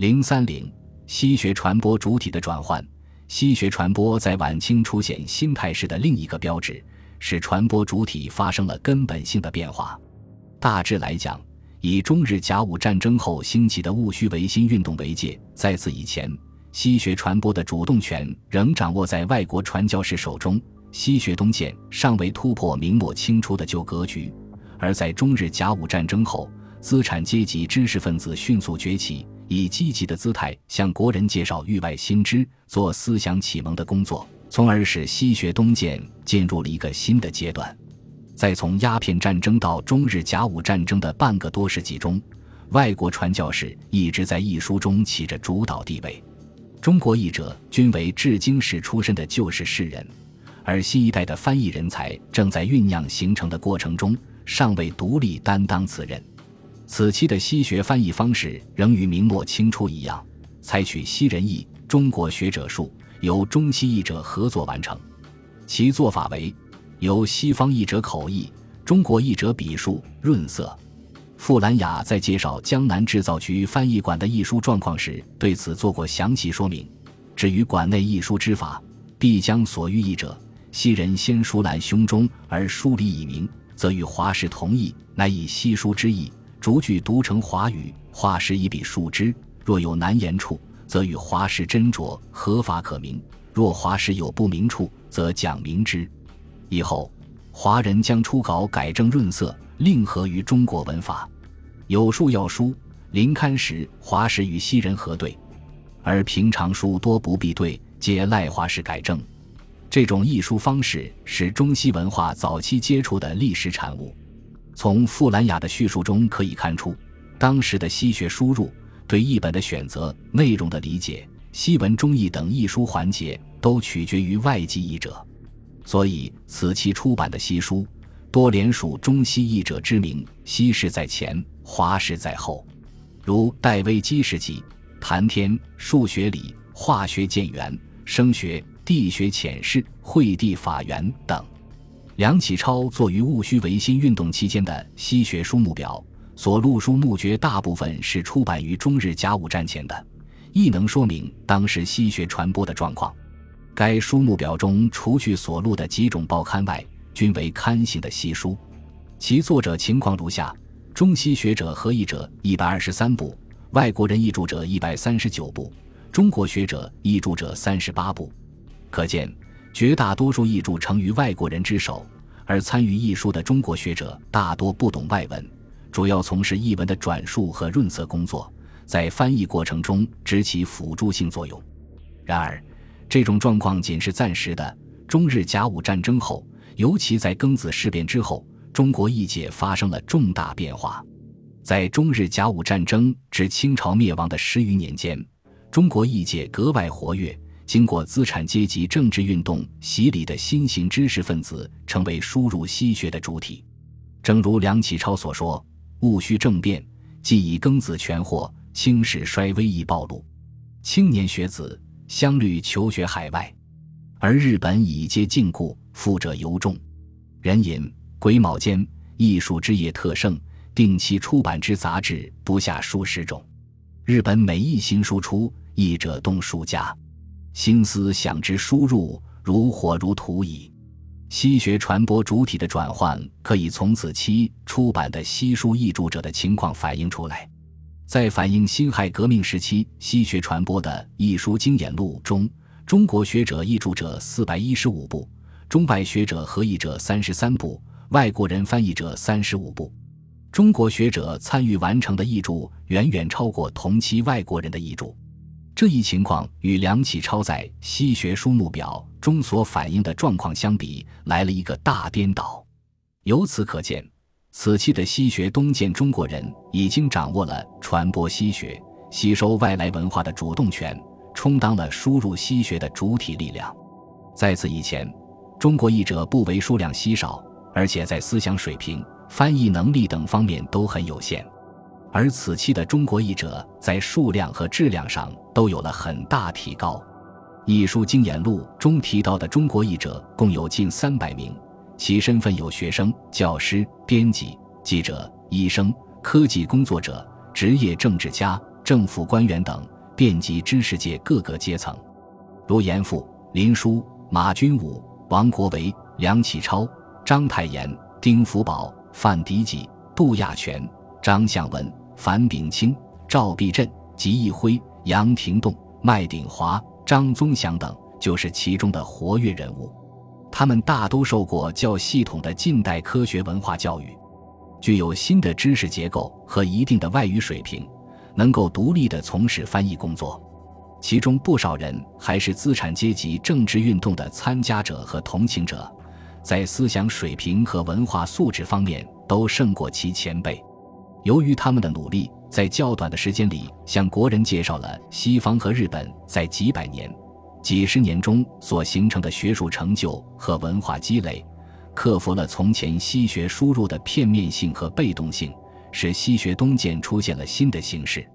零三零，西学传播主体的转换。西学传播在晚清出现新态势的另一个标志，是传播主体发生了根本性的变化。大致来讲，以中日甲午战争后兴起的戊戌维新运动为界，在此以前，西学传播的主动权仍掌握在外国传教士手中，西学东渐尚未突破明末清初的旧格局。而在中日甲午战争后，资产阶级知识分子迅速崛起。以积极的姿态向国人介绍域外新知，做思想启蒙的工作，从而使西学东渐进入了一个新的阶段。在从鸦片战争到中日甲午战争的半个多世纪中，外国传教士一直在译书中起着主导地位，中国译者均为至经史出身的旧式士人，而新一代的翻译人才正在酝酿形成的过程中，尚未独立担当此任。此期的西学翻译方式仍与明末清初一样，采取西人译、中国学者述，由中西译者合作完成。其做法为：由西方译者口译，中国译者笔述润色。傅兰雅在介绍江南制造局翻译馆的译书状况时，对此做过详细说明。至于馆内译书之法，必将所欲译者，西人先书览胸中而书里以明，则与华氏同义，乃以西书之意。逐句读成华语，画师以笔述之。若有难言处，则与华师斟酌，合法可明；若华师有不明处，则讲明之。以后，华人将初稿改正润色，另合于中国文法。有书要书临刊时，华师与西人核对；而平常书多不必对，皆赖华师改正。这种译书方式是中西文化早期接触的历史产物。从傅兰雅的叙述中可以看出，当时的西学输入、对译本的选择、内容的理解、西文中译等译书环节都取决于外籍译者，所以此期出版的西书多连属中西译者之名，西式在前，华式在后，如戴维基世纪、谈天、数学理、化学建元、声学、地学浅释、惠地法源等。梁启超作于戊戌维新运动期间的西学书目表所录书目绝，大部分是出版于中日甲午战前的，亦能说明当时西学传播的状况。该书目表中除去所录的几种报刊外，均为刊行的西书。其作者情况如下：中西学者合译者一百二十三部，外国人译著者一百三十九部，中国学者译著者三十八部。可见。绝大多数译著成于外国人之手，而参与译书的中国学者大多不懂外文，主要从事译文的转述和润色工作，在翻译过程中只起辅助性作用。然而，这种状况仅是暂时的。中日甲午战争后，尤其在庚子事变之后，中国译界发生了重大变化。在中日甲午战争至清朝灭亡的十余年间，中国译界格外活跃。经过资产阶级政治运动洗礼的新型知识分子，成为输入西学的主体。正如梁启超所说：“戊戌政变，既以庚子全祸，清史衰微易暴露。青年学子相虑求学海外，而日本已皆禁锢，富者尤重。人引癸卯间，艺术之业特盛，定期出版之杂志不下数十种。日本每一新书出，译者动数家。”心思想之输入如火如荼矣。西学传播主体的转换，可以从此期出版的西书译著者的情况反映出来。在反映辛亥革命时期西学传播的译书经验录中，中国学者译著者四百一十五部，中外学者合译者三十三部，外国人翻译者三十五部。中国学者参与完成的译著远远超过同期外国人的译著。这一情况与梁启超在《西学书目表》中所反映的状况相比，来了一个大颠倒。由此可见，此期的西学东渐中国人已经掌握了传播西学、吸收外来文化的主动权，充当了输入西学的主体力量。在此以前，中国译者不为数量稀少，而且在思想水平、翻译能力等方面都很有限。而此期的中国译者在数量和质量上都有了很大提高，《译书经验录》中提到的中国译者共有近三百名，其身份有学生、教师、编辑、记者、医生、科技工作者、职业政治家、政府官员等，遍及知识界各个阶层，如严复、林书、马君武、王国维、梁启超、章太炎、丁福保、范迪吉、杜亚全、张向文、樊炳清、赵必振、吉义辉、杨廷栋、麦鼎华、张宗祥等，就是其中的活跃人物。他们大都受过较系统的近代科学文化教育，具有新的知识结构和一定的外语水平，能够独立地从事翻译工作。其中不少人还是资产阶级政治运动的参加者和同情者，在思想水平和文化素质方面都胜过其前辈。由于他们的努力，在较短的时间里向国人介绍了西方和日本在几百年。几十年中所形成的学术成就和文化积累，克服了从前西学输入的片面性和被动性，使西学东渐出现了新的形式。